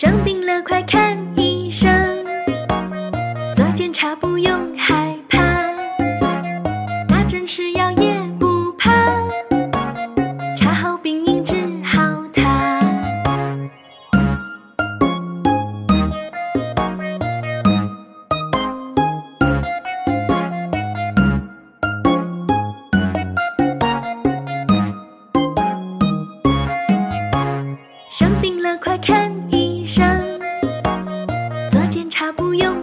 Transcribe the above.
生病了快看医生，做检查不用害怕，打针吃药也不怕，查好病因治好它。生病了快看。不用